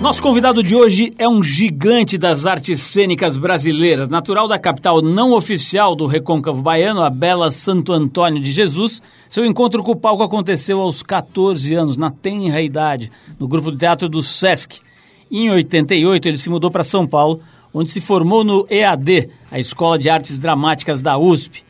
Nosso convidado de hoje é um gigante das artes cênicas brasileiras, natural da capital não oficial do recôncavo baiano, a bela Santo Antônio de Jesus. Seu encontro com o palco aconteceu aos 14 anos, na tenra idade, no grupo de teatro do SESC. Em 88, ele se mudou para São Paulo, onde se formou no EAD, a Escola de Artes Dramáticas da USP.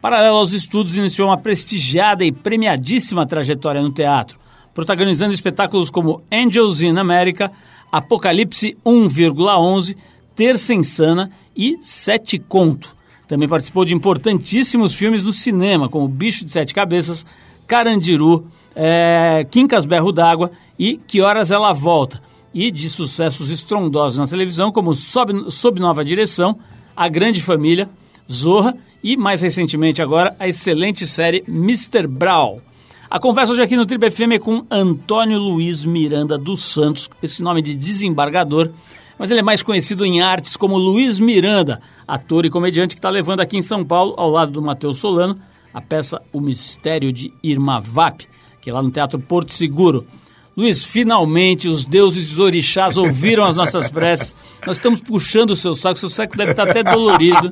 Paralelo aos estudos, iniciou uma prestigiada e premiadíssima trajetória no teatro, protagonizando espetáculos como Angels in America, Apocalipse 1,11, Terça Insana e Sete Conto. Também participou de importantíssimos filmes no cinema, como Bicho de Sete Cabeças, Carandiru, é, Quincas Berro d'Água e Que Horas Ela Volta. E de sucessos estrondosos na televisão, como Sob, Sob Nova Direção, A Grande Família, Zorra e, mais recentemente agora, a excelente série Mr. Brown. A conversa hoje aqui no Triple FM é com Antônio Luiz Miranda dos Santos, esse nome de desembargador, mas ele é mais conhecido em artes como Luiz Miranda, ator e comediante que está levando aqui em São Paulo, ao lado do Matheus Solano, a peça O Mistério de Irma Vap, que é lá no Teatro Porto Seguro. Luiz, finalmente os deuses dos orixás ouviram as nossas preces. Nós estamos puxando o seu saco, seu saco deve estar até dolorido.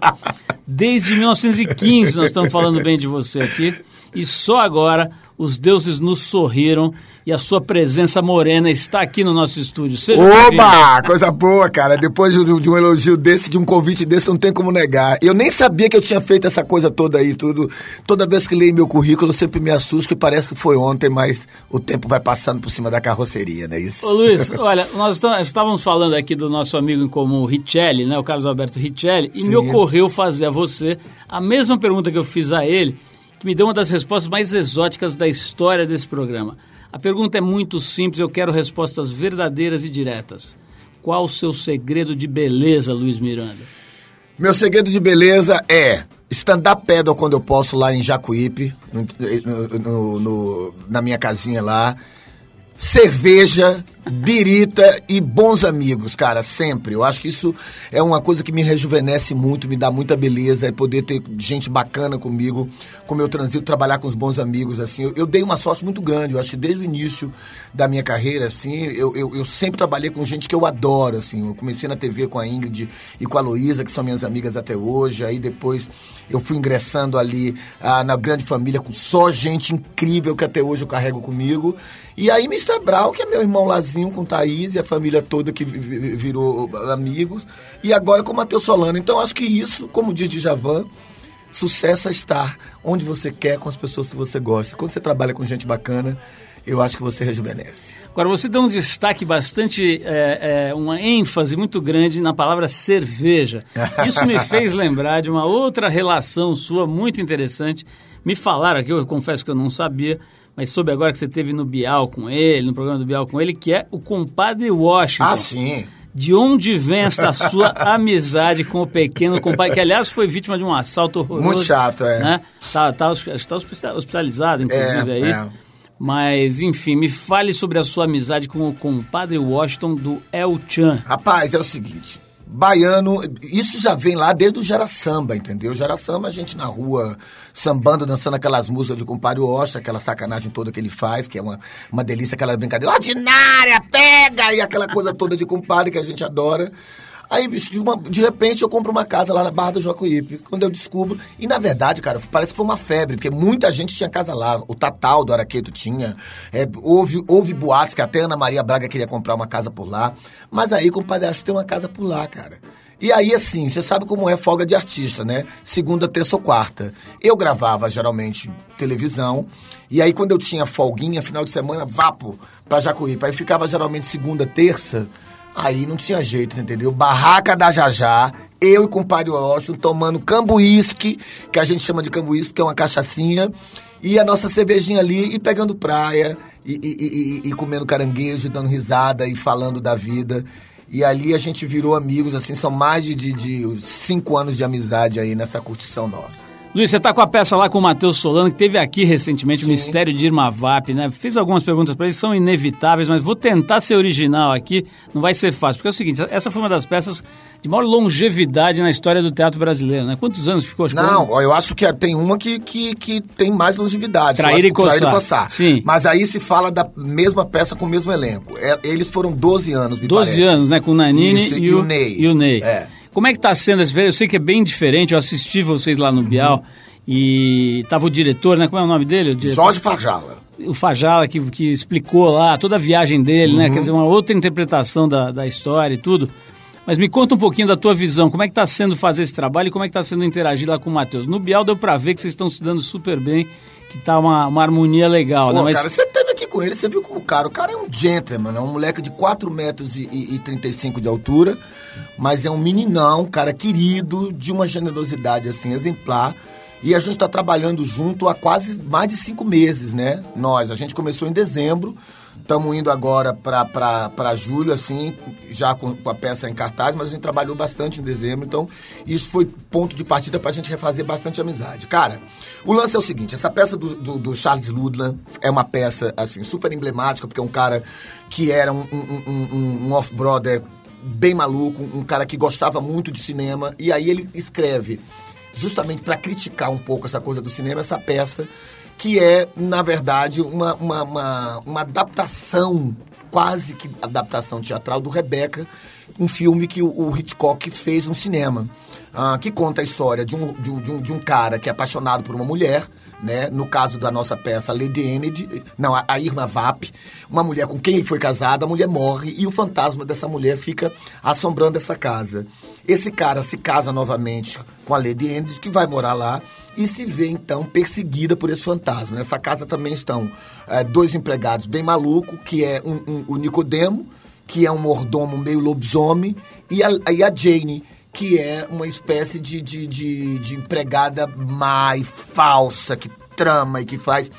Desde 1915 nós estamos falando bem de você aqui. E só agora os deuses nos sorriram e a sua presença morena está aqui no nosso estúdio. Seja Oba! Coisa boa, cara. Depois de, um elogio desse, de um convite desse, não tem como negar. Eu nem sabia que eu tinha feito essa coisa toda aí, tudo. Toda vez que leio meu currículo, eu sempre me assusto que parece que foi ontem, mas o tempo vai passando por cima da carroceria, não é isso? Ô Luiz, olha, nós estávamos falando aqui do nosso amigo em comum, Richelli, né? O Carlos Alberto Richelli, e Sim. me ocorreu fazer a você a mesma pergunta que eu fiz a ele que me deu uma das respostas mais exóticas da história desse programa. A pergunta é muito simples, eu quero respostas verdadeiras e diretas. Qual o seu segredo de beleza, Luiz Miranda? Meu segredo de beleza é stand-up paddle quando eu posso lá em Jacuípe, no, no, no, na minha casinha lá cerveja, birita e bons amigos, cara, sempre. Eu acho que isso é uma coisa que me rejuvenesce muito, me dá muita beleza, é poder ter gente bacana comigo, como eu transito, trabalhar com os bons amigos, assim. Eu, eu dei uma sorte muito grande, eu acho que desde o início da minha carreira, assim, eu, eu, eu, sempre trabalhei com gente que eu adoro, assim. Eu comecei na TV com a Ingrid e com a Luísa, que são minhas amigas até hoje, aí depois eu fui ingressando ali ah, na grande família com só gente incrível que até hoje eu carrego comigo. E aí Mr. Brown, que é meu irmão Lazinho com Thaís e a família toda que virou amigos. E agora com o Matheus Solano. Então acho que isso, como diz Djavan, sucesso é estar onde você quer, com as pessoas que você gosta. Quando você trabalha com gente bacana, eu acho que você rejuvenesce. Agora, você dá um destaque bastante, é, é, uma ênfase muito grande na palavra cerveja. Isso me fez lembrar de uma outra relação sua muito interessante. Me falaram aqui, eu confesso que eu não sabia, mas soube agora que você teve no Bial com ele, no programa do Bial com ele, que é o compadre Washington. Ah, sim. De onde vem esta sua amizade com o pequeno compadre, que aliás foi vítima de um assalto horroroso. Muito chato, é. Né? Tá, tá, tá hospitalizado, inclusive, é, aí. É. Mas, enfim, me fale sobre a sua amizade com o compadre Washington do El Chan. Rapaz, é o seguinte baiano, isso já vem lá desde o Gera Samba, entendeu? Gera Samba, a gente na rua sambando, dançando aquelas músicas de compadre Osta, aquela sacanagem toda que ele faz, que é uma, uma delícia, aquela brincadeira ordinária, pega! E aquela coisa toda de compadre que a gente adora. Aí, bicho, de, uma, de, repente eu compro uma casa lá na Barra do Jocoípe. Quando eu descubro. E na verdade, cara, parece que foi uma febre, porque muita gente tinha casa lá. O Tatal do Araqueto tinha. É, houve, houve boatos que até Ana Maria Braga queria comprar uma casa por lá. Mas aí, compadre, acho que tem uma casa por lá, cara. E aí, assim, você sabe como é folga de artista, né? Segunda, terça ou quarta. Eu gravava, geralmente, televisão. E aí, quando eu tinha folguinha, final de semana, vapo pra Jacuípe. Aí ficava, geralmente, segunda, terça Aí não tinha jeito, entendeu? Barraca da Jajá, eu e o compadre Washington tomando cambuísque, que a gente chama de cambuísque, que é uma cachaçinha, e a nossa cervejinha ali e pegando praia, e, e, e, e comendo caranguejo, dando risada e falando da vida. E ali a gente virou amigos, assim, são mais de, de, de cinco anos de amizade aí nessa curtição nossa. Luiz, você está com a peça lá com o Matheus Solano, que teve aqui recentemente, Sim. o Mistério de Irma Vap, né? Fiz algumas perguntas para ele, são inevitáveis, mas vou tentar ser original aqui, não vai ser fácil, porque é o seguinte, essa foi uma das peças de maior longevidade na história do teatro brasileiro, né? Quantos anos ficou? Acho não, que... eu acho que tem uma que, que, que tem mais longevidade. Trair e coçar. Trair e coçar. Sim. Mas aí se fala da mesma peça com o mesmo elenco. É, eles foram 12 anos, me 12 parece. anos, né? Com o Nanini Isso, e, e, o, Ney. E o Ney. É. Como é que está sendo esse Eu sei que é bem diferente, eu assisti vocês lá no Bial uhum. e tava o diretor, né? Como é o nome dele? O Jorge Fajala. O Fajala que, que explicou lá toda a viagem dele, uhum. né? Quer dizer, uma outra interpretação da, da história e tudo. Mas me conta um pouquinho da tua visão, como é que está sendo fazer esse trabalho e como é que está sendo interagir lá com o Matheus. No Bial deu para ver que vocês estão se dando super bem, que tá uma, uma harmonia legal, Pô, né? Mas... cara, você teve aqui com ele, você viu como o cara, o cara é um gentleman, é um moleque de 4 metros e, e, e 35 de altura, mas é um meninão, cara querido, de uma generosidade assim exemplar. E a gente está trabalhando junto há quase mais de cinco meses, né? Nós, a gente começou em dezembro, estamos indo agora para julho, assim, já com, com, a peça em cartaz, mas a gente trabalhou bastante em dezembro, então isso foi ponto de partida para a gente refazer bastante amizade. Cara, o lance é o seguinte, essa peça do, do, do Charles Ludlam é uma peça, assim, super emblemática, porque é um cara que era um, um, um, um off-brother bem maluco, um cara que gostava muito de cinema, e aí ele escreve, justamente para criticar um pouco essa coisa do cinema, essa peça, que é, na verdade, uma, uma, uma, uma adaptação, quase que adaptação teatral do Rebecca, um filme que o, o Hitchcock fez no cinema. Uh, que conta a história de um, de, um, de um cara que é apaixonado por uma mulher, né? No caso da nossa peça, Lady Enid, não, a Irma Vap, uma mulher com quem ele foi casado, a mulher morre e o fantasma dessa mulher fica assombrando essa casa. Esse cara se casa novamente com a Lady Enid, que vai morar lá e se vê então perseguida por esse fantasma. Nessa casa também estão é, dois empregados bem malucos, que é um, um, o Nicodemo, que é um mordomo meio lobisomem, e a, e a Jane, que é uma espécie de, de, de, de empregada má e falsa, que trama e que faz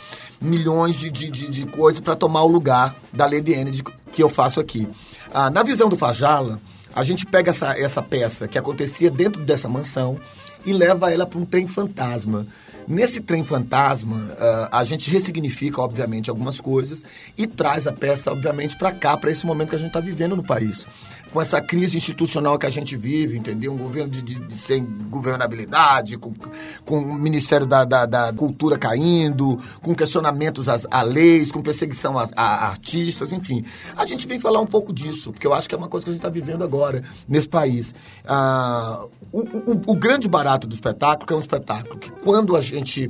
milhões de, de, de, de coisas para tomar o lugar da Lady Enid que eu faço aqui. Ah, na visão do Fajala, a gente pega essa, essa peça que acontecia dentro dessa mansão e leva ela para um trem fantasma. Nesse trem fantasma, uh, a gente ressignifica, obviamente, algumas coisas e traz a peça, obviamente, para cá, para esse momento que a gente está vivendo no país com essa crise institucional que a gente vive, entendeu? Um governo de, de, de sem governabilidade, com, com o Ministério da, da, da Cultura caindo, com questionamentos às, leis, com perseguição a, a, artistas, enfim. A gente vem falar um pouco disso, porque eu acho que é uma coisa que a gente está vivendo agora nesse país. Ah, o, o, o grande barato do espetáculo é um espetáculo que quando a gente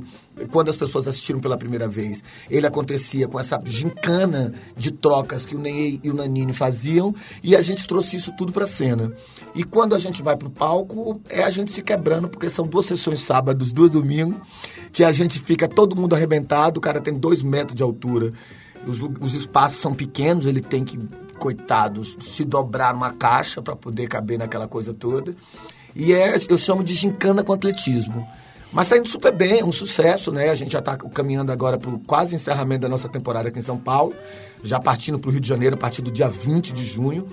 quando as pessoas assistiram pela primeira vez, ele acontecia com essa gincana de trocas que o Ney e o Nanini faziam, e a gente trouxe isso tudo para cena. E quando a gente vai para o palco, é a gente se quebrando, porque são duas sessões sábados, duas domingos, que a gente fica todo mundo arrebentado, o cara tem dois metros de altura, os, os espaços são pequenos, ele tem que, coitados, se dobrar numa caixa para poder caber naquela coisa toda. E é, eu chamo de gincana com atletismo. Mas está indo super bem, é um sucesso, né? A gente já está caminhando agora para o quase encerramento da nossa temporada aqui em São Paulo, já partindo para o Rio de Janeiro a partir do dia 20 de junho.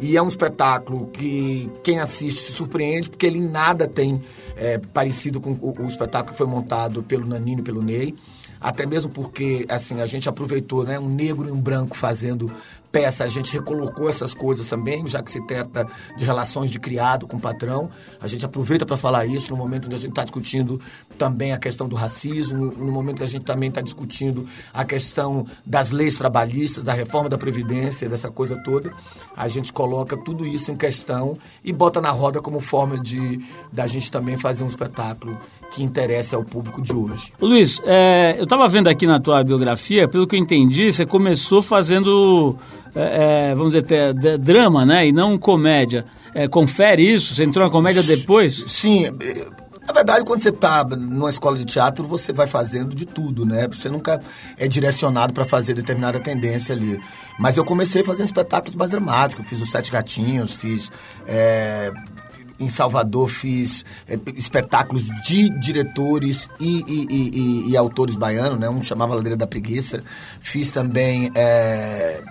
E é um espetáculo que quem assiste se surpreende, porque ele nada tem é, parecido com o, o, espetáculo que foi montado pelo Nanino e pelo Ney. Até mesmo porque, assim, a gente aproveitou, né? Um negro e um branco fazendo peça, a gente recolocou essas coisas também, já que se trata de relações de criado com patrão. A gente aproveita para falar isso no momento onde a gente está discutindo também a questão do racismo, no momento que a gente também está discutindo a questão das leis trabalhistas, da reforma da Previdência, dessa coisa toda. A gente coloca tudo isso em questão e bota na roda como forma de da gente também fazer um espetáculo que interesse ao público de hoje. Luiz, é, eu estava vendo aqui na tua biografia, pelo que eu entendi, você começou fazendo é, é, vamos dizer, drama, né? E não comédia. É, confere isso? Você entrou na comédia depois? Sim. Na verdade, quando você está numa escola de teatro, você vai fazendo de tudo, né? Você nunca é direcionado para fazer determinada tendência ali. Mas eu comecei fazendo espetáculos mais dramáticos. Fiz os Sete Gatinhos, fiz... Em Salvador fiz é, espetáculos de diretores e, e, e, e, autores baianos, né? Um chamava Ladeira da Preguiça. Fiz também... É,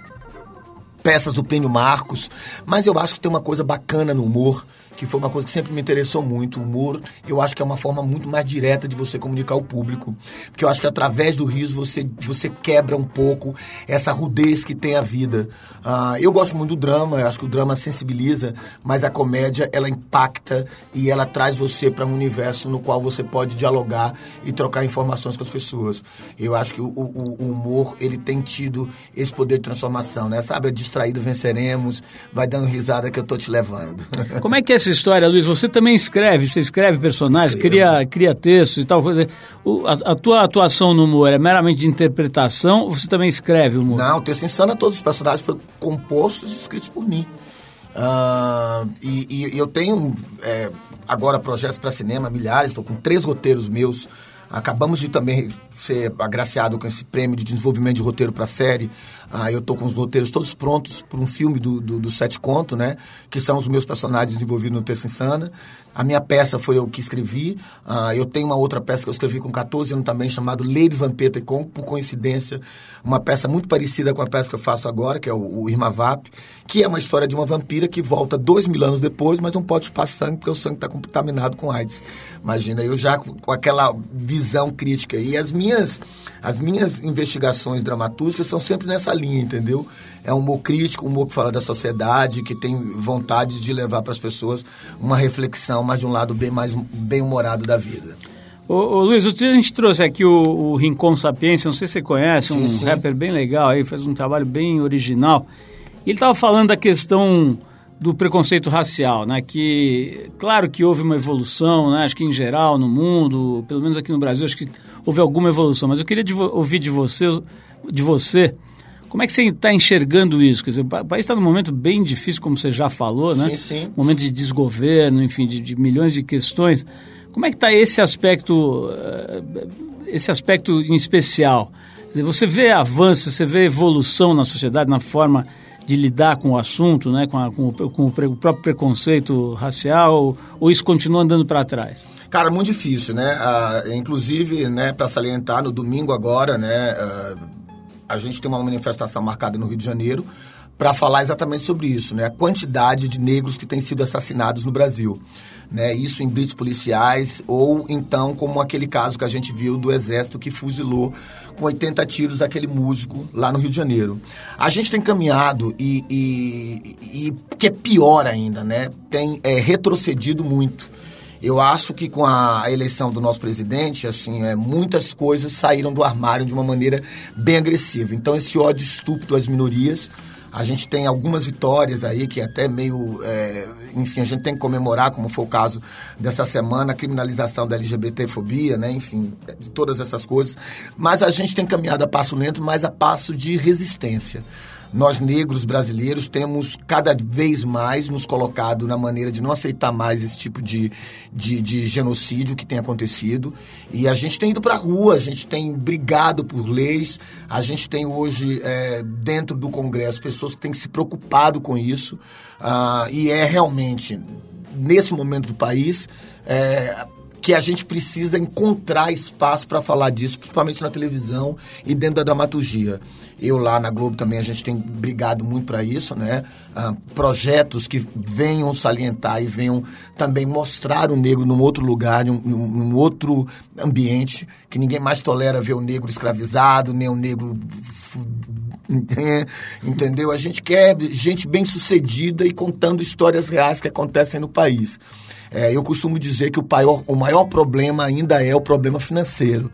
peças do Plínio Marcos, mas eu acho que tem uma coisa bacana no humor que foi uma coisa que sempre me interessou muito. O humor, eu acho que é uma forma muito mais direta de você comunicar ao público. Porque eu acho que através do riso você, você quebra um pouco essa rudez que tem a vida. Uh, eu gosto muito do drama, eu acho que o drama sensibiliza, mas a comédia, ela impacta e ela traz você para um universo no qual você pode dialogar e trocar informações com as pessoas. Eu acho que o, o, o humor, ele tem tido esse poder de transformação, né? Sabe, distraído venceremos, vai dando risada que eu tô te levando. Como é que é essa história, Luiz, você também escreve, você escreve personagens, cria, cria textos e tal. O, a, a, tua atuação no humor é meramente de interpretação ou você também escreve o humor? Não, o texto insano, todos os personagens foram compostos e escritos por mim. Uh, e, e, eu tenho é, agora projetos para cinema, milhares, estou com três roteiros meus Acabamos de também ser agraciado com esse prêmio de desenvolvimento de roteiro para série. Ah, eu estou com os roteiros todos prontos para um filme do, do, do, Sete Conto, né? Que são os meus personagens envolvidos no Terça Insana. A minha peça foi eu que escrevi. Ah, eu tenho uma outra peça que eu escrevi com 14 anos também, chamado Lady Vampeta e com, por coincidência, uma peça muito parecida com a peça que eu faço agora, que é o, o Irma Vap, que é uma história de uma vampira que volta dois mil anos depois, mas não pode chupar sangue porque o sangue está contaminado com AIDS. Imagina, eu já com, com aquela visão crítica. E as minhas, as minhas investigações dramatúrgicas são sempre nessa linha, entendeu? É um humor crítico, um humor que fala da sociedade, que tem vontade de levar para as pessoas uma reflexão, mas de um lado bem mais bem-humorado da vida. Ô, ô, Luiz, outro dia a gente trouxe aqui o, o Rincon Sapiência, não sei se você conhece, sim, um sim. rapper bem legal aí, faz um trabalho bem original. Ele estava falando da questão do preconceito racial, né? Que claro que houve uma evolução, né? Acho que em geral no mundo, pelo menos aqui no Brasil, acho que houve alguma evolução. Mas eu queria de ouvir de você, de você, como é que você está enxergando isso? Quer dizer, o país está num momento bem difícil, como você já falou, né? Sim, sim. Momento de desgoverno, enfim, de, de milhões de questões. Como é que está esse aspecto, eh, esse aspecto em especial? Dizer, você vê avanço, você vê evolução na sociedade, na forma de lidar com o assunto, né, com, a, com, o, com o, próprio preconceito racial, ou isso continua andando para trás? Cara, muito difícil, né? Ah, inclusive, né, para salientar, no domingo agora, né, ah, a gente tem uma manifestação marcada no Rio de Janeiro para falar exatamente sobre isso, né? A quantidade de negros que têm sido assassinados no Brasil né? Isso em blitz policiais ou então como aquele caso que a gente viu do exército que fuzilou com 80 tiros aquele músico lá no Rio de Janeiro. A gente tem caminhado e, e, e que é pior ainda, né? Tem é, retrocedido muito. Eu acho que com a eleição do nosso presidente, assim, é, muitas coisas saíram do armário de uma maneira bem agressiva. Então, esse ódio estúpido às minorias a gente tem algumas vitórias aí que é até meio. É, enfim, a gente tem que comemorar, como foi o caso dessa semana, a criminalização da LGBTfobia, né? Enfim, todas essas coisas. Mas a gente tem caminhado a passo lento, mas a passo de resistência nós negros brasileiros temos cada vez mais nos colocado na maneira de não aceitar mais esse tipo de, de, de genocídio que tem acontecido. E a gente tem ido para a rua, a gente tem brigado por leis, a gente tem hoje é, dentro do Congresso pessoas que têm se preocupado com isso. Uh, e é realmente, nesse momento do país, é, que a gente precisa encontrar espaço para falar disso, principalmente na televisão e dentro da dramaturgia. Eu lá na Globo também a gente tem brigado muito para isso, né? Ah, projetos que venham salientar e venham também mostrar o negro num outro lugar, num, num outro ambiente, que ninguém mais tolera ver o negro escravizado, nem o negro entendeu? A gente quer gente bem sucedida e contando histórias reais que acontecem no país. É, eu costumo dizer que o, maior, o maior problema ainda é o problema financeiro.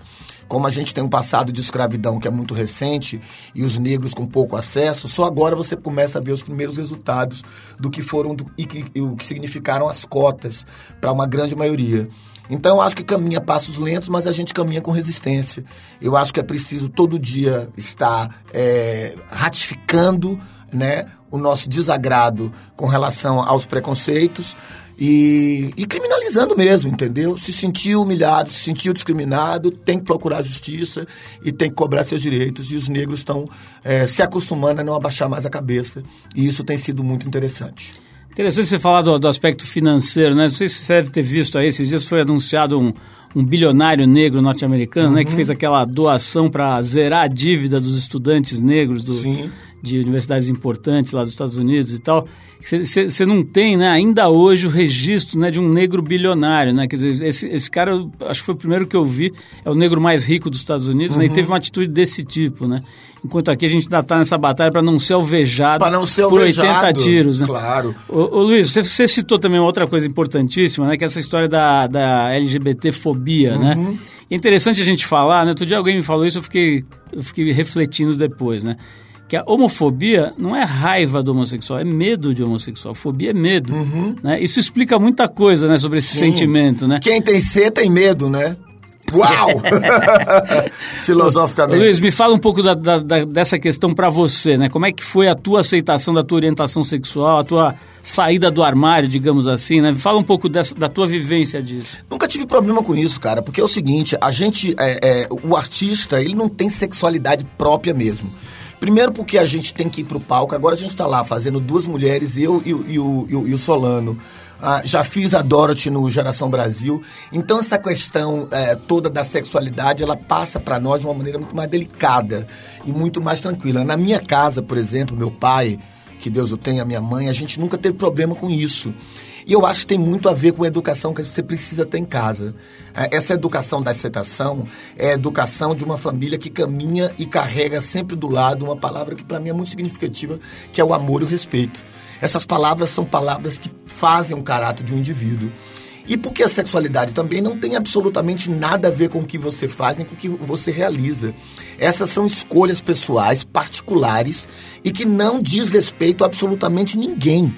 Como a gente tem um passado de escravidão que é muito recente e os negros com pouco acesso, só agora você começa a ver os primeiros resultados do que foram do, e, e o que significaram as cotas para uma grande maioria. Então, eu acho que caminha passos lentos, mas a gente caminha com resistência. Eu acho que é preciso todo dia estar é, ratificando né, o nosso desagrado com relação aos preconceitos, e, e, criminalizando mesmo, entendeu? Se sentiu humilhado, se sentiu discriminado, tem que procurar justiça e tem que cobrar seus direitos. E os negros estão é, se acostumando a não abaixar mais a cabeça. E isso tem sido muito interessante. Interessante você falar do, do aspecto financeiro, né? Não sei se você deve ter visto aí, esses dias foi anunciado um, um bilionário negro norte-americano, uhum. né? Que uhum. fez aquela doação para zerar a dívida dos estudantes negros do, Sim de universidades importantes lá dos Estados Unidos e tal, você não tem, né, ainda hoje o registro né, de um negro bilionário, né? Quer dizer, esse, esse cara, acho que foi o primeiro que eu vi, é o negro mais rico dos Estados Unidos, uhum. né, e uhum. teve uma atitude desse tipo, né? Enquanto aqui a gente ainda está nessa batalha para não ser alvejado não ser por 80 tiros, né? Claro. Ô, ô Luiz, você, você, citou também uma outra coisa importantíssima, né? Que é essa história da, da LGBT-fobia, né? uhum. né? É interessante a gente falar, né? Outro dia alguém me falou isso, eu fiquei, eu fiquei refletindo depois, né? Que a homofobia não é raiva do homossexual, é medo de homossexual. Fobia é medo. Uhum. Né? Isso explica muita coisa né, sobre esse Sim. sentimento. Né? Quem tem C tem medo, né? Uau! Filosoficamente. Luiz, me fala um pouco da, da, da, dessa questão para você, né? Como é que foi a tua aceitação da tua orientação sexual, a tua saída do armário, digamos assim, né? Fala um pouco dessa, da tua vivência disso. Nunca tive problema com isso, cara, porque é o seguinte, a gente, é, é, o artista, ele não tem sexualidade própria mesmo. Primeiro porque a gente tem que ir pro palco, agora a gente tá lá fazendo duas mulheres, eu e, e, e, o, e o Solano. Ah, já fiz a Dorothy no Geração Brasil. Então essa questão é, toda da sexualidade, ela passa para nós de uma maneira muito mais delicada e muito mais tranquila. Na minha casa, por exemplo, meu pai, que Deus o tenha, minha mãe, a gente nunca teve problema com isso. E eu acho que tem muito a ver com a educação que você precisa ter em casa. É, essa educação da aceitação é a educação de uma família que caminha e carrega sempre do lado uma palavra que para mim é muito significativa, que é o amor e o respeito. Essas palavras são palavras que fazem o caráter de um indivíduo. E porque a sexualidade também não tem absolutamente nada a ver com o que você faz nem com o que você realiza. Essas são escolhas pessoais, particulares e que não diz respeito a absolutamente ninguém.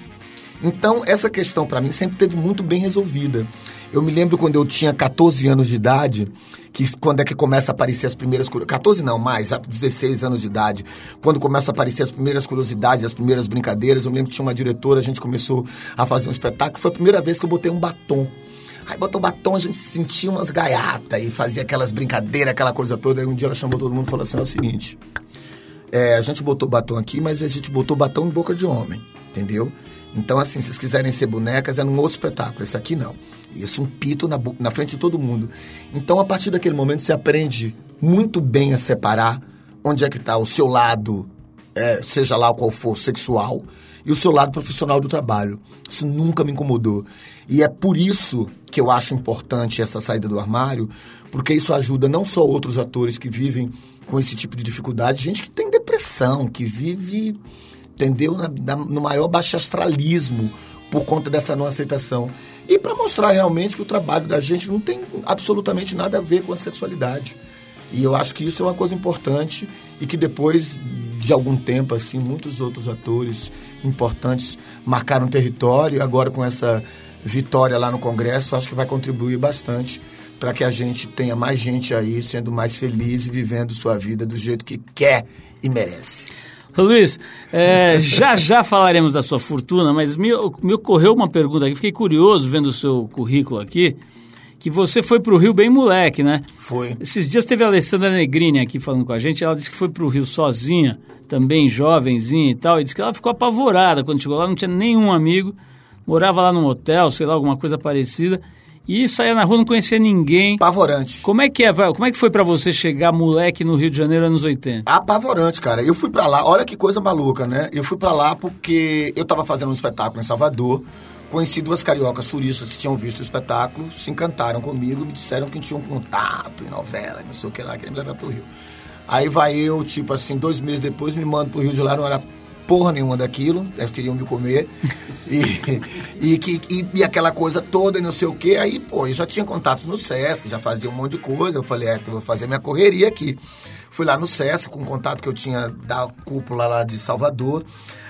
Então, essa questão para mim sempre teve muito bem resolvida. Eu me lembro quando eu tinha 14 anos de idade, que quando é que começa a aparecer as primeiras curiosidades. 14 não, mais, 16 anos de idade. Quando começam a aparecer as primeiras curiosidades, as primeiras brincadeiras. Eu me lembro que tinha uma diretora, a gente começou a fazer um espetáculo. Foi a primeira vez que eu botei um batom. Aí botou batom, a gente sentia umas gaiatas e fazia aquelas brincadeiras, aquela coisa toda. Aí um dia ela chamou todo mundo e falou assim: é o seguinte. É, a gente botou batom aqui, mas a gente botou batom em boca de homem, entendeu? Então, assim, se vocês quiserem ser bonecas, é num outro espetáculo. Esse aqui não. Isso, um pito na, na frente de todo mundo. Então, a partir daquele momento, você aprende muito bem a separar onde é que está o seu lado, é, seja lá qual for, sexual, e o seu lado profissional do trabalho. Isso nunca me incomodou. E é por isso que eu acho importante essa saída do armário, porque isso ajuda não só outros atores que vivem com esse tipo de dificuldade, gente que tem depressão, que vive entendeu? Na, na, no maior baixo astralismo por conta dessa não aceitação. E para mostrar realmente que o trabalho da gente não tem absolutamente nada a ver com a sexualidade. E eu acho que isso é uma coisa importante e que depois de algum tempo, assim, muitos outros atores importantes marcaram território. Agora, com essa vitória lá no Congresso, acho que vai contribuir bastante para que a gente tenha mais gente aí sendo mais feliz e vivendo sua vida do jeito que quer e merece. Luiz, é, já já falaremos da sua fortuna, mas me, me ocorreu uma pergunta aqui, fiquei curioso vendo o seu currículo aqui, que você foi para o Rio bem moleque, né? Foi. Esses dias teve a Alessandra Negrini aqui falando com a gente, ela disse que foi para o Rio sozinha, também jovenzinha e tal, e disse que ela ficou apavorada quando chegou lá, não tinha nenhum amigo, morava lá num hotel, sei lá, alguma coisa parecida, e saía na rua, não conhecia ninguém. Apavorante. Como é que é? Como é que foi para você chegar moleque no Rio de Janeiro anos 80? Apavorante, cara. Eu fui para lá, olha que coisa maluca, né? Eu fui para lá porque eu tava fazendo um espetáculo em Salvador. Conheci duas cariocas turistas que tinham visto o espetáculo, se encantaram comigo, me disseram que tinham um contato em novela, não sei o que lá, queriam me levar pro Rio. Aí vai eu, tipo assim, dois meses depois, me mando pro Rio de não era porra nenhuma daquilo, eles queriam me comer. e, e, que, e, e, aquela coisa toda e não sei o quê. Aí, pô, eu já tinha contatos no Sesc, já fazia um monte de coisa. Eu falei, é, vou fazer minha correria aqui. Fui lá no Sesc com o contato que eu tinha da cúpula lá de Salvador.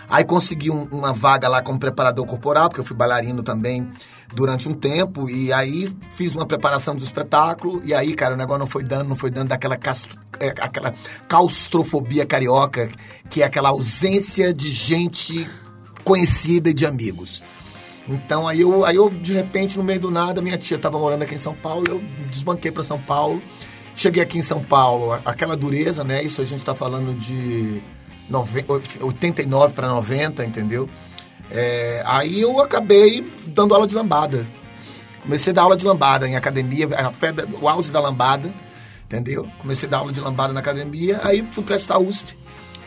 Aí consegui um, uma vaga lá como preparador corporal, porque eu fui bailarino também durante um tempo. E aí fiz uma preparação do espetáculo. E aí, cara, o negócio não foi dando, não foi dando daquela castro, é, aquela claustrofobia carioca, que é aquela ausência de gente conhecida e de amigos. Então aí eu, aí eu, de repente, no meio do nada, minha tia estava morando aqui em São Paulo, eu desbanquei para São Paulo. Cheguei aqui em São Paulo, aquela dureza, né? Isso a gente está falando de 89 para 90, entendeu? É, aí eu acabei dando aula de lambada. Comecei a dar aula de lambada em academia, a febre, o auge da lambada, entendeu? Comecei a dar aula de lambada na academia, aí fui prestar USP,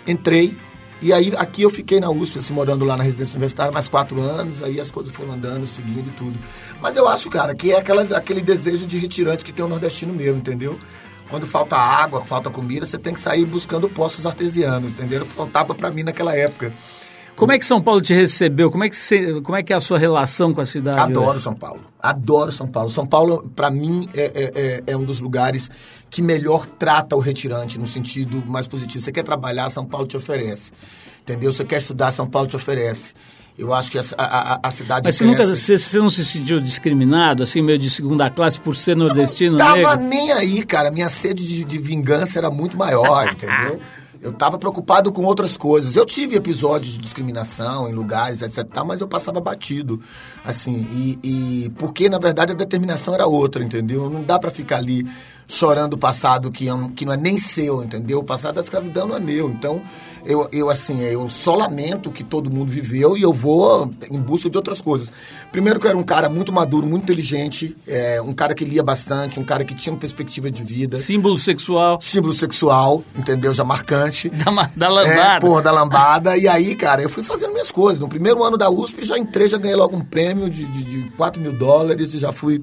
entrei, E aí, aqui eu fiquei na USP, assim, morando lá na residência universitária, mais quatro anos, aí as coisas foram andando, seguindo e tudo. Mas eu acho, cara, que é aquela, aquele desejo de retirante que tem o nordestino mesmo, entendeu? Quando falta água, falta comida, você tem que sair buscando postos artesianos, entendeu? Faltava para mim naquela época. Como é que São Paulo te recebeu? Como é que, você, como é, que é a sua relação com a cidade? Adoro hoje? São Paulo. Adoro São Paulo. São Paulo, para mim, é, é, é, é, um dos lugares que melhor trata o retirante, no sentido mais positivo. Você quer trabalhar, São Paulo te oferece. Entendeu? Você quer estudar, São Paulo te oferece. Eu acho que a, a, a cidade Mas você, nunca, você, você, não se sentiu discriminado, assim, meio de segunda classe, por ser nordestino? Não tava negro? nem aí, cara. Minha sede de, de vingança era muito maior, entendeu? Eu estava preocupado com outras coisas. Eu tive episódios de discriminação em lugares, etc. Mas eu passava batido, assim. E, e porque na verdade a determinação era outra, entendeu? Não dá para ficar ali chorando o passado que, é que não é nem seu, entendeu? O passado da escravidão não é meu. Então eu, eu assim, eu só lamento que todo mundo viveu e eu vou em busca de outras coisas. Primeiro que eu era um cara muito maduro, muito inteligente, é, um cara que lia bastante, um cara que tinha uma perspectiva de vida. Símbolo sexual. Símbolo sexual, entendeu? Já marcante. Da, da lambada. É, porra, da lambada. e aí, cara, eu fui fazendo minhas coisas. No primeiro ano da USP, já entrei, já ganhei logo um prêmio de, de, de 4 mil dólares e já fui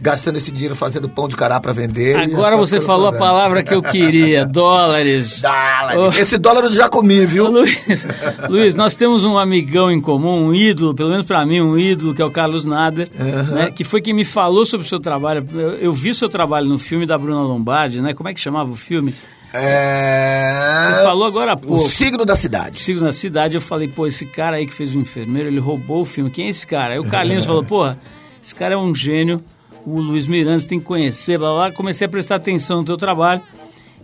gastando esse dinheiro fazendo pão de cará para vender. Agora você falou a palavra que eu queria, dólares. Dólares. Oh. Esse dólar eu já comi, viu? Luiz, Luiz, nós temos um amigão em comum, um ídolo, pelo menos para mim, um ídolo, que é o Carlos Nader, uhum. né, que foi quem me falou sobre o seu trabalho. Eu, eu vi o seu trabalho no filme da Bruna Lombardi, né? Como é que chamava o filme? É... Você falou agora há pouco. O signo da cidade. O signo da cidade. Eu falei, pô, esse cara aí que fez o enfermeiro, ele roubou o filme. Quem é esse cara? Aí o Carlinhos falou, porra, esse cara é um gênio. O Luiz Miranda tem que conhecer, blá, blá. Comecei a prestar atenção no teu trabalho.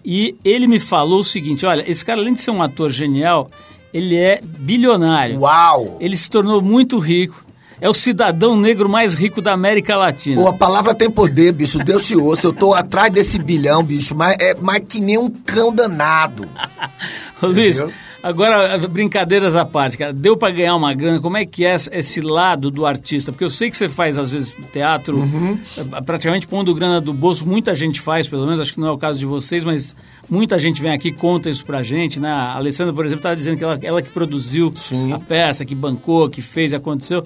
E ele me falou o seguinte, olha, esse cara, além de ser um ator genial, ele é bilionário. Uau! Ele se tornou muito rico é o cidadão negro mais rico da América Latina. Pô, a palavra tem poder, bicho. Deus te ouça. Eu tô atrás desse bilhão, bicho, mas é mais que nem um cão danado. Luiz, agora, brincadeiras à parte, cara. Deu para ganhar uma grana? Como é que é esse lado do artista? Porque eu sei que você faz, às vezes, teatro, uhum. Eh, praticamente pondo grana do bolso. Muita gente faz, pelo menos, acho que não é o caso de vocês, mas muita gente vem aqui conta isso pra gente, né? A Alessandra, por exemplo, estava dizendo que ela, ela que produziu Sim. a peça, que bancou, que fez e aconteceu.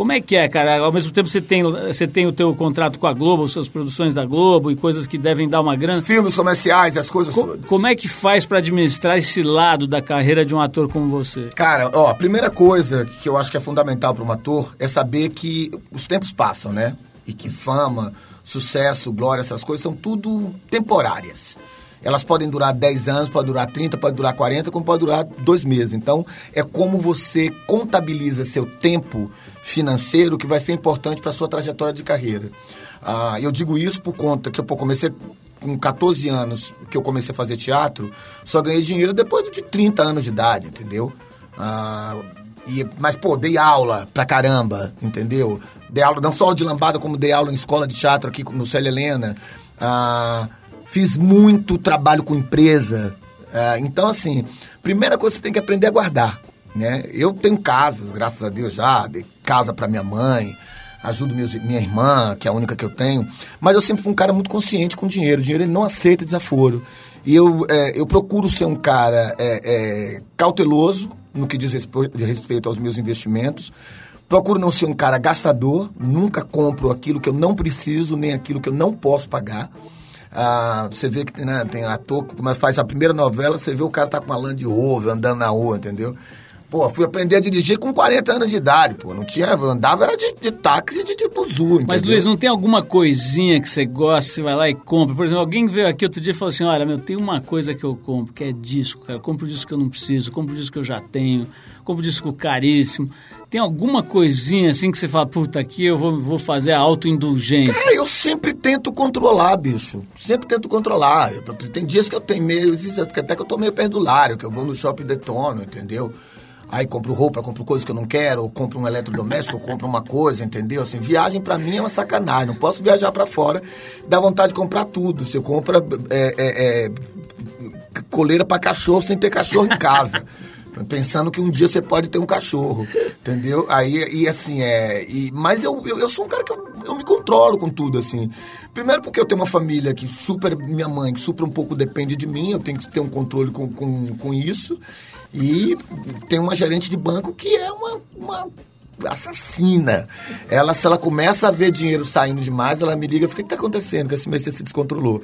Como é que é, cara? Ao mesmo tempo você tem, você tem o teu contrato com a Globo, suas produções da Globo e coisas que devem dar uma grana. Filmes comerciais, as coisas Co todas. Como é que faz para administrar esse lado da carreira de um ator como você? Cara, ó, a primeira coisa que eu acho que é fundamental para um ator é saber que os tempos passam, né? E que fama, sucesso, glória, essas coisas são tudo temporárias. Elas podem durar 10 anos, pode durar 30, pode durar 40, como pode durar dois meses. Então, é como você contabiliza seu tempo financeiro que vai ser importante para sua trajetória de carreira. Ah, eu digo isso por conta que eu comecei com 14 anos que eu comecei a fazer teatro, só ganhei dinheiro depois de 30 anos de idade, entendeu? Ah, e, mas, pô, dei aula pra caramba, entendeu? Dei aula não só de lambada, como dei aula em escola de teatro aqui no Célia Helena. Ah, fiz muito trabalho com empresa. É, então, assim, primeira coisa você tem que aprender a guardar. Né? Eu tenho casas, graças a Deus já, casa para minha mãe, ajudo meus, minha irmã, que é a única que eu tenho, mas eu sempre fui um cara muito consciente com dinheiro. O dinheiro ele não aceita desaforo. E eu, é, eu procuro ser um cara é, é, cauteloso no que diz respeito aos meus investimentos. Procuro não ser um cara gastador, nunca compro aquilo que eu não preciso, nem aquilo que eu não posso pagar. Ah, você vê que né, tem ator que faz a primeira novela, você vê o cara tá com uma Land Rover andando na rua, entendeu? Pô, fui aprender a dirigir com 40 anos de idade, pô. Não tinha, andava era de, de táxi de tipo Zul, Mas, Luiz, não tem alguma coisinha que você gosta, você vai lá e compra? Por exemplo, alguém veio aqui outro dia e falou assim, olha, meu, tem uma coisa que eu compro, que é disco, cara. Eu compro disco que eu não preciso, compro disco que eu já tenho, compro disco caríssimo. Tem alguma coisinha assim que você fala, puta, aqui eu vou, vou fazer a autoindulgência? Cara, eu sempre tento controlar, bicho. Sempre tento controlar. Tem dias que eu tenho meio, até que eu tô meio perdulário, que eu vou no shopping detono, entendeu? Aí compro roupa, compro coisas que eu não quero, ou compro um eletrodoméstico, ou compro uma coisa, entendeu? Assim, viagem para mim é uma sacanagem. Não posso viajar para fora, dá vontade de comprar tudo. Você compra é, é, é, coleira para cachorro sem ter cachorro em casa. Pensando que um dia você pode ter um cachorro, entendeu? Aí, e assim, é... E, mas eu, eu, eu, sou um cara que eu, eu me controlo com tudo, assim. Primeiro porque eu tenho uma família que super... Minha mãe, que super um pouco depende de mim, eu tenho que ter um controle com, com, com isso. E tem uma gerente de banco que é uma, uma assassina. Ela, se ela começa a ver dinheiro saindo demais, ela me liga e fica, o que está acontecendo? Que esse mês você se descontrolou.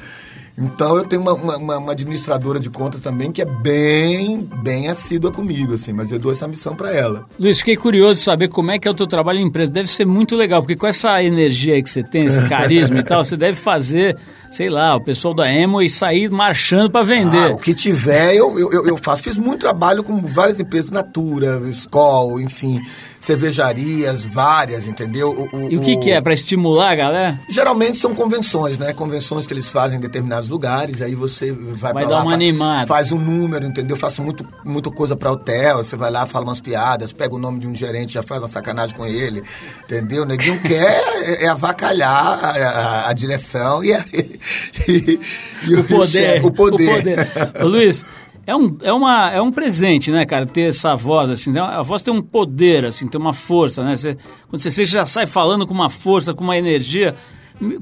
Então eu tenho uma, uma, uma, administradora de conta também que é bem, bem assídua comigo, assim, mas eu dou essa missão para ela. Luiz, fiquei curioso de saber como é que é o teu trabalho em empresa. Deve ser muito legal, porque com essa energia aí que você tem, esse carisma e tal, você deve fazer, sei lá, o pessoal da Emo e sair marchando para vender. Ah, o que tiver, eu, eu, eu faço. Fiz muito trabalho com várias empresas, Natura, Skol, enfim cervejarias, várias, entendeu? O, o, e o que, o... que é? Para estimular a galera? Geralmente são convenções, né? Convenções que eles fazem em determinados lugares, aí você vai, vai pra dar lá, uma animada. faz um número, entendeu? Eu faço muito, muita coisa para hotel, você vai lá, fala umas piadas, pega o nome de um gerente, já faz uma sacanagem com ele, entendeu? O neguinho quer é, é avacalhar a, a, a direção e, a, e, e o, poder, o poder. O poder. Luiz, é um, é, uma, é um presente, né, cara, ter essa voz, assim, né? a voz tem um poder, assim, tem uma força, né, você, quando você, você já sai falando com uma força, com uma energia,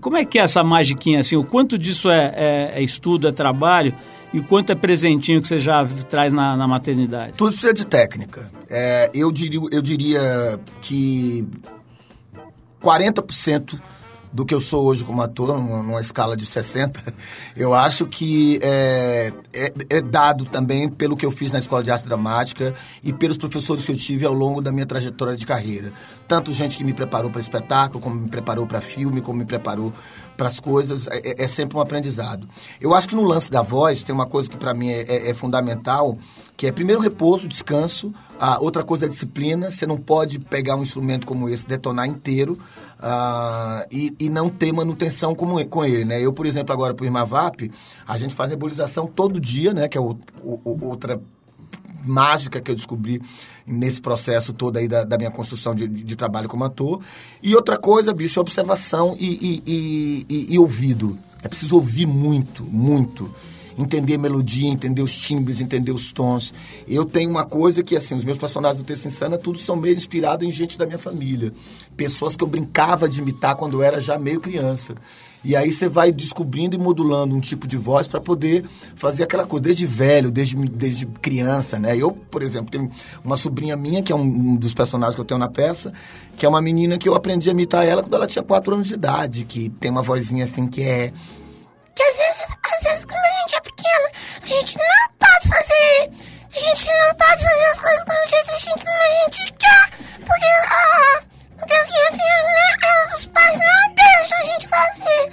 como é que é essa magiquinha, assim, o quanto disso é, é, é estudo, é trabalho, e quanto é presentinho que você já traz na, na maternidade? Tudo precisa de técnica. É, eu, diria, eu diria que 40% do que eu sou hoje como ator, numa, escala de 60, eu acho que é, é, é, dado também pelo que eu fiz na Escola de Arte Dramática e pelos professores que eu tive ao longo da minha trajetória de carreira. Tanto gente que me preparou para espetáculo, como me preparou para filme, como me preparou para as coisas, é, é, é, sempre um aprendizado. Eu acho que no lance da voz tem uma coisa que para mim é, é, é fundamental, que é primeiro repouso, descanso, a outra coisa é disciplina. Você não pode pegar um instrumento como esse, detonar inteiro uh, e, e, não ter manutenção com ele, né? Eu, por exemplo, agora para o Irmavap, a gente faz nebulização todo dia, né? Que é o, o, outra mágica que eu descobri nesse processo todo aí da, da minha construção de, de, trabalho como ator. E outra coisa, bicho, é observação e, e, e ouvido. É preciso ouvir muito, muito entender melodia, entender os timbres, entender os tons. Eu tenho uma coisa que, assim, os meus personagens do Texto Insana, todos são meio inspirados em gente da minha família. Pessoas que eu brincava de imitar quando eu era já meio criança. E aí você vai descobrindo e modulando um tipo de voz para poder fazer aquela coisa, desde velho, desde, desde criança, né? Eu, por exemplo, tenho uma sobrinha minha, que é um dos personagens que eu tenho na peça, que é uma menina que eu aprendi a imitar ela quando ela tinha 4 anos de idade, que tem uma vozinha assim que é. Que às vezes, às vezes a gente não pode fazer. A gente não pode fazer as coisas como jeito a gente, a gente quer. Porque, ah, porque as crianças, elas, os pais não deixam a gente fazer.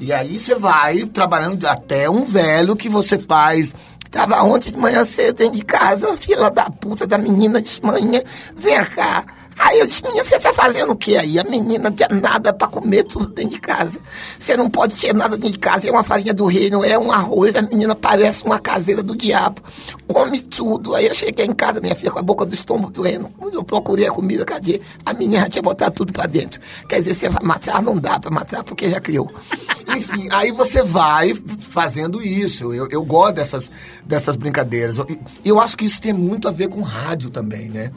E aí você vai trabalhando até um velho que você faz. Tava ontem de manhã cedo dentro de casa, filha da puta da menina de manhã, vem cá. Aí eu disse, menina, você tá fazendo o quê aí? A menina não tinha nada para comer tudo dentro de casa. Você não pode ter nada dentro de casa, é uma farinha do reino, é um arroz, a menina parece uma caseira do diabo. Come tudo. Aí eu cheguei em casa, minha filha, com a boca do estômago doendo. Eu procurei a comida, cadê? A menina tinha botado tudo para dentro. Quer dizer, você vai matar? Não dá para matar porque já criou. Enfim, aí você vai fazendo isso. Eu, eu gosto dessas, dessas brincadeiras. Eu, eu acho que isso tem muito a ver com rádio também, né?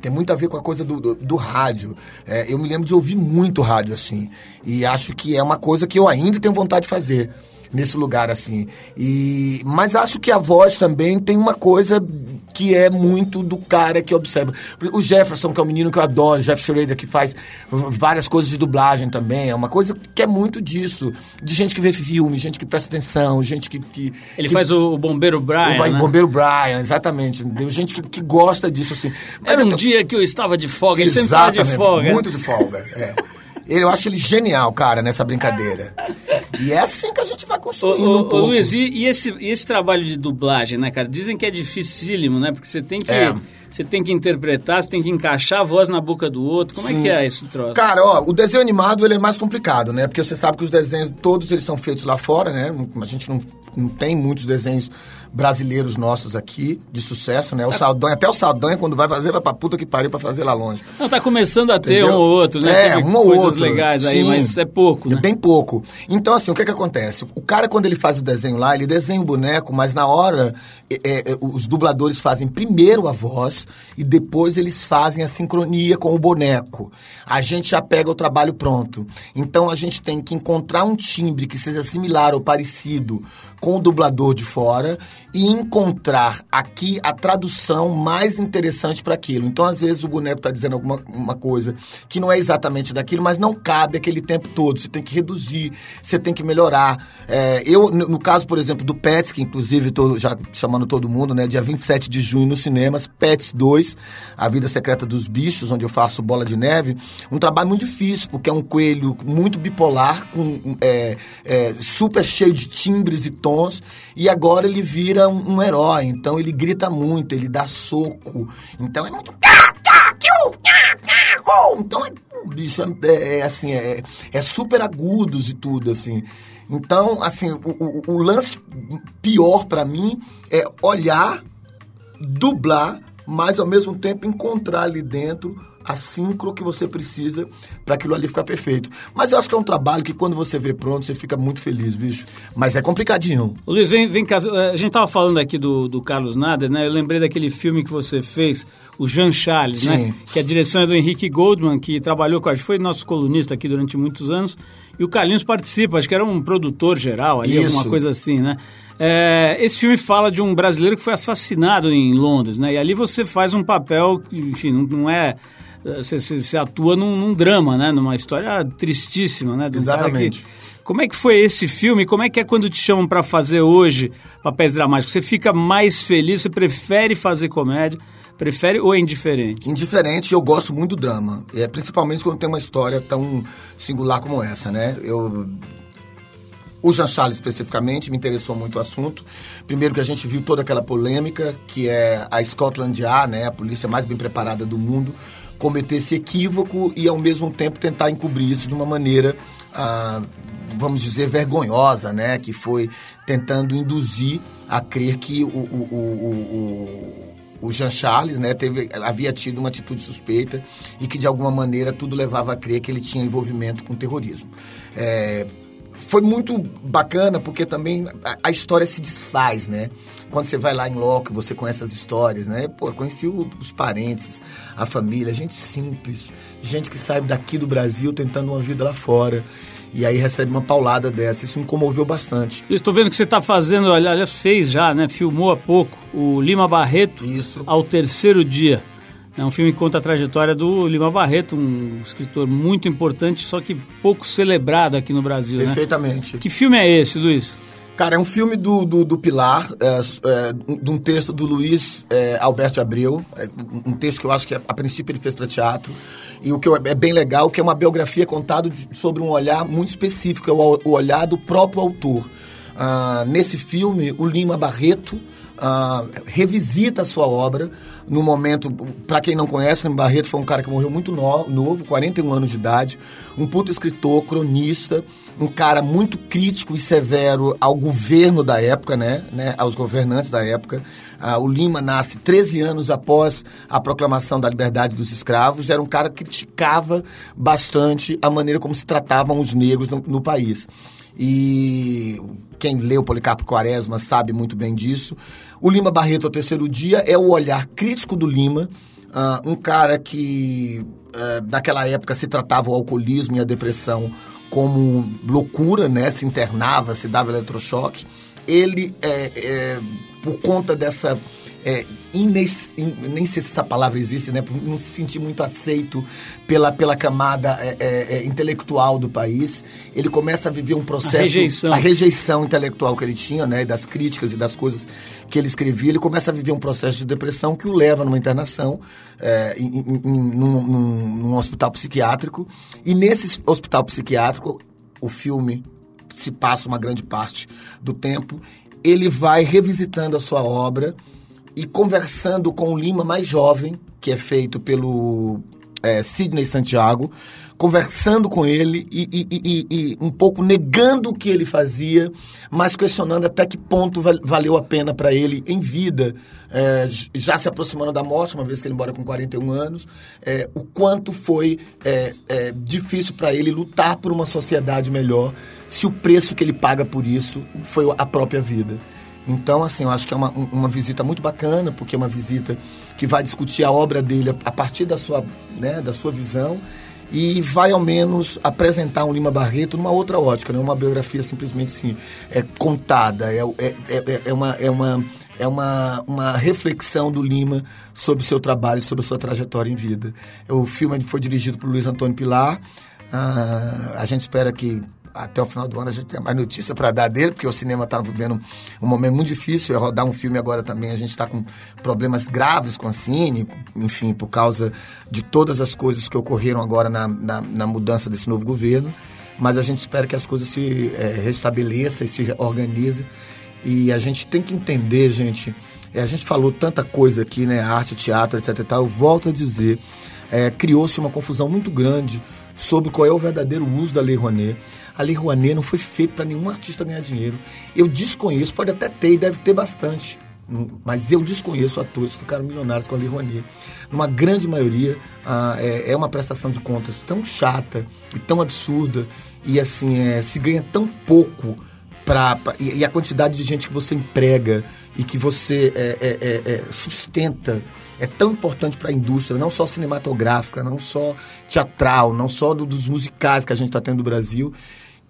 Tem muito a ver com a coisa do, do, do rádio. É, eu me lembro de ouvir muito rádio assim. E acho que é uma coisa que eu ainda tenho vontade de fazer nesse lugar assim. E mas acho que a voz também tem uma coisa que é muito do cara que observa. O Jefferson, que é um menino que eu adoro, o Jeff Schroeder, que faz várias coisas de dublagem também, é uma coisa que é muito disso. De gente que vê filme, gente que presta atenção, gente que. que Ele que, faz o Bombeiro Brian. O né? Bombeiro Brian, exatamente. Gente que, que gosta disso, assim. Mas Era um tô... dia que eu estava de folga, ele exatamente, sempre estava de folga. Muito de folga, é. Ele, eu acho ele genial, cara, nessa brincadeira. E é assim que a gente vai construindo ô, ô, um pouco. Ô, Luiz, e, e, esse, e esse trabalho de dublagem, né, cara? Dizem que é dificílimo, né? Porque você tem que... É. Você tem que interpretar, você tem que encaixar a voz na boca do outro. Como Sim. é que é esse troço? Cara, ó, o desenho animado ele é mais complicado, né? Porque você sabe que os desenhos, todos eles são feitos lá fora, né? A gente não, não tem muitos desenhos brasileiros nossos aqui, de sucesso, né? O Saldanha, até o Saldanha, quando vai fazer, vai pra puta que pariu pra fazer lá longe. Não, tá começando a ter Entendeu? um ou outro, né? É, Teve um ou coisas outro. legais aí, Sim, mas é pouco, né? É bem pouco. Então, assim, o que que acontece? O cara, quando ele faz o desenho lá, ele desenha o boneco, mas na hora, é, é, os dubladores fazem primeiro a voz e depois eles fazem a sincronia com o boneco. A gente já pega o trabalho pronto. Então, a gente tem que encontrar um timbre que seja similar ou parecido com o dublador de fora e encontrar aqui a tradução mais interessante para aquilo. Então, às vezes, o boneco está dizendo alguma uma coisa que não é exatamente daquilo, mas não cabe aquele tempo todo. Você tem que reduzir, você tem que melhorar. É, eu, no, no caso, por exemplo, do Pets, que inclusive estou já chamando todo mundo, né? Dia 27 de junho nos cinemas, Pets 2, A Vida Secreta dos Bichos, onde eu faço bola de neve. Um trabalho muito difícil, porque é um coelho muito bipolar, com é, é, super cheio de timbres e tons, e agora ele vira um, um herói. Então ele grita muito, ele dá soco. Então é muito. Então é, bicho é, é assim, é, é super agudos e tudo, assim. Então, assim, o, o, o lance pior para mim é olhar, dublar, mas ao mesmo tempo encontrar ali dentro a síncro que você precisa para aquilo ali ficar perfeito. Mas eu acho que é um trabalho que quando você vê pronto, você fica muito feliz, bicho. Mas é complicadinho. Ô, Luiz, vem, vem cá. A gente tava falando aqui do, do Carlos Nader, né? Eu lembrei daquele filme que você fez, o Jean Charles, né? Sim. né? Que a direção é do Henrique Goldman, que trabalhou com a gente, foi nosso colunista aqui durante muitos anos. E o Carlinhos participa, acho que era um produtor geral ali, Isso. alguma coisa assim, né? É, esse filme fala de um brasileiro que foi assassinado em Londres, né? E ali você faz um papel que, enfim, não é. Você, atua num, num drama, né? Numa história tristíssima, né? Exatamente. como é que foi esse filme? Como é que é quando te chamam para fazer hoje papéis dramáticos? Você fica mais feliz? Você prefere fazer comédia? Prefere ou é indiferente? Indiferente, eu gosto muito do drama. É, principalmente quando tem uma história tão singular como essa, né? Eu... O Jean Charles, especificamente, me interessou muito o assunto. Primeiro que a gente viu toda aquela polêmica, que é a Scotland Yard, né? A polícia mais bem preparada do mundo, cometer esse equívoco e, ao mesmo tempo, tentar encobrir isso de uma maneira, ah, vamos dizer, vergonhosa, né? Que foi tentando induzir a crer que o- o- o- o- o Jean Charles, né, teve, havia tido uma atitude suspeita e que de alguma maneira tudo levava a crer que ele tinha envolvimento com terrorismo. É, foi muito bacana porque também a, a história se desfaz, né? Quando você vai lá em loco, você conhece as histórias, né? Pô, eu conheci o- os parentes, a família, gente simples, gente que sai daqui do Brasil tentando uma vida lá fora. E aí recebe uma paulada dessa. Isso me comoveu bastante. Eu estou vendo que você está fazendo, aliás, fez já, né? Filmou há pouco o Lima Barreto Isso. ao terceiro dia. É um filme que conta a trajetória do Lima Barreto, um escritor muito importante, só que pouco celebrado aqui no Brasil, né? Perfeitamente. Que filme é esse, Luiz? Cara, é um filme do, do, do Pilar, é, é, de um texto do Luiz é, Alberto Abreu, é, um texto que eu acho que a princípio ele fez para teatro, e o que é bem legal, que é uma biografia contada sobre um olhar muito específico, é o, o olhar do próprio autor. Ah, nesse filme, o Lima Barreto ah, revisita a sua obra no momento, para quem não conhece, o Barreto foi um cara que morreu muito no- novo, 41 anos de idade, um puto escritor, cronista, um cara muito crítico e severo ao governo da época, né, né aos governantes da época. Ah, o Lima nasce 13 anos após a proclamação da liberdade dos escravos, era um cara que criticava bastante a maneira como se tratavam os negros no, no país. E quem leu Policarpo Quaresma sabe muito bem disso. O Lima Barreto, ao terceiro dia, é o olhar crítico do Lima, ah, um cara que, eh, naquela época, se tratava o alcoolismo e a depressão como loucura, né? Se internava, se dava eletrochoque. Ele, é, é, por conta dessa... É, ines- in- nem sei se essa palavra existe, né? Não se sentir muito aceito pela, pela camada é, é, é, intelectual do país. Ele começa a viver um processo... rejeição. a rejeição intelectual que ele tinha, né? Das críticas e das coisas que ele escrevia. Ele começa a viver um processo de depressão que o leva numa internação é, em, em- em- num, num- num hospital psiquiátrico. E nesse hospital psiquiátrico, o filme se passa uma grande parte do tempo. Ele vai revisitando a sua obra e conversando com o Lima mais jovem, que é feito pelo é, Sidney Santiago, conversando com ele e, e- e- e- um pouco negando o que ele fazia, mas questionando até que ponto val- valeu a pena para ele em vida, é, já se aproximando da morte, uma vez que ele mora com 41 anos, é, o quanto foi é, é, difícil para ele lutar por uma sociedade melhor, se o preço que ele paga por isso foi a própria vida. Então, assim, eu acho que é uma, um- uma visita muito bacana, porque é uma visita que vai discutir a obra dele a, partir da sua, né, da sua visão e vai ao menos apresentar um Lima Barreto numa outra ótica, não é uma biografia simplesmente assim, é contada, é, é, é, é uma, é, uma, é uma, uma reflexão do Lima sobre o seu trabalho, sobre a sua trajetória em vida. O filme foi dirigido por Luiz Antônio Pilar, ah, a gente espera que até o final do ano a gente tem mais notícia para dar dele, porque o cinema está vivendo um momento muito difícil. É rodar um filme agora também, a gente está com problemas graves com a Cine, enfim, por causa de todas as coisas que ocorreram agora na, na, na mudança desse novo governo. Mas a gente espera que as coisas se é, restabeleçam e se organizem. E a gente tem que entender, gente. É, a gente falou tanta coisa aqui, né? Arte, teatro, etc. E tal. Eu volto a dizer, é, criou-se uma confusão muito grande sobre qual é o verdadeiro uso da Lei Rouanet. A Lei Rouanet não foi feita para nenhum artista ganhar dinheiro. Eu desconheço, pode até ter e deve ter bastante, mas eu desconheço atores que ficaram milionários com a Lei Rouanet. Numa grande maioria, ah, é, é, uma prestação de contas tão chata e tão absurda e assim, é, se ganha tão pouco pra, pra e, e, a quantidade de gente que você emprega e que você é, é, é, é sustenta é tão importante para a indústria, não só cinematográfica, não só teatral, não só do, dos musicais que a gente está tendo no Brasil,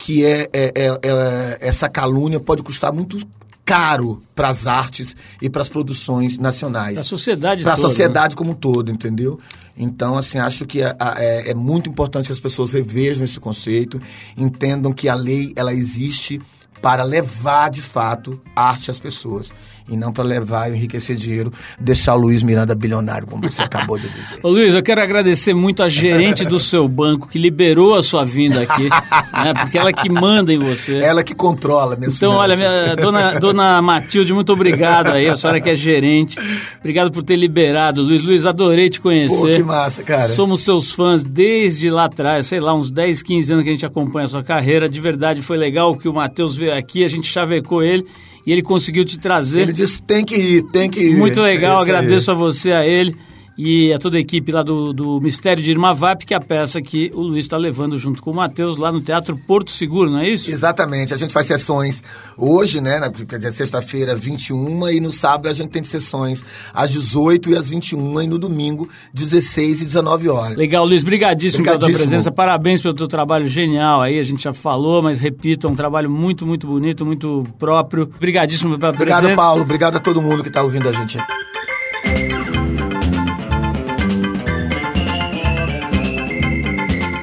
que é, é, é, é, essa calúnia pode custar muito caro para as artes e para as produções nacionais. Para a sociedade Para a sociedade né? como um todo, entendeu? Então, assim, acho que é, é, é, muito importante que as pessoas revejam esse conceito, entendam que a lei, ela existe para levar, de fato, arte às pessoas e não para levar e enriquecer dinheiro, deixar o Luiz Miranda bilionário, como você acabou de dizer. Ô Luiz, eu quero agradecer muito a gerente do seu banco que liberou a sua vinda aqui, né, porque ela que manda em você. Ela que controla mesmo. Então, olha, minha, dona, dona Matilde, muito obrigado aí, a senhora que é gerente. Obrigado por ter liberado, Luiz. Luiz, adorei te conhecer. Pô, que massa, cara. Somos seus fãs desde lá atrás, sei lá, uns 10, 15 anos que a gente acompanha a sua carreira. De verdade, foi legal que o Matheus veio aqui, a gente chavecou ele e ele conseguiu te trazer. Ele disse: tem que ir, tem que ir. Muito legal, é agradeço aí. a você, a ele e a toda a equipe lá do, do Mistério de Irmavap, que é a peça que o Luiz está levando junto com o Matheus lá no Teatro Porto Seguro, não é isso? Exatamente. A gente faz sessões hoje, né? Quer dizer, sexta-feira, 21 e no sábado a gente tem sessões às 18 e às 21 e no domingo, 16 e 19 horas. Legal, Luiz. Brigadíssimo, pela tua presença. Parabéns pelo teu trabalho genial aí. A gente já falou, mas repito, é um trabalho muito, muito bonito, muito próprio. Brigadíssimo pela Obrigado, presença. Obrigado, Paulo. Obrigado a todo mundo que está ouvindo a gente.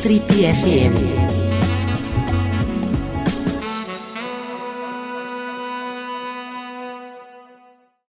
Trip FM.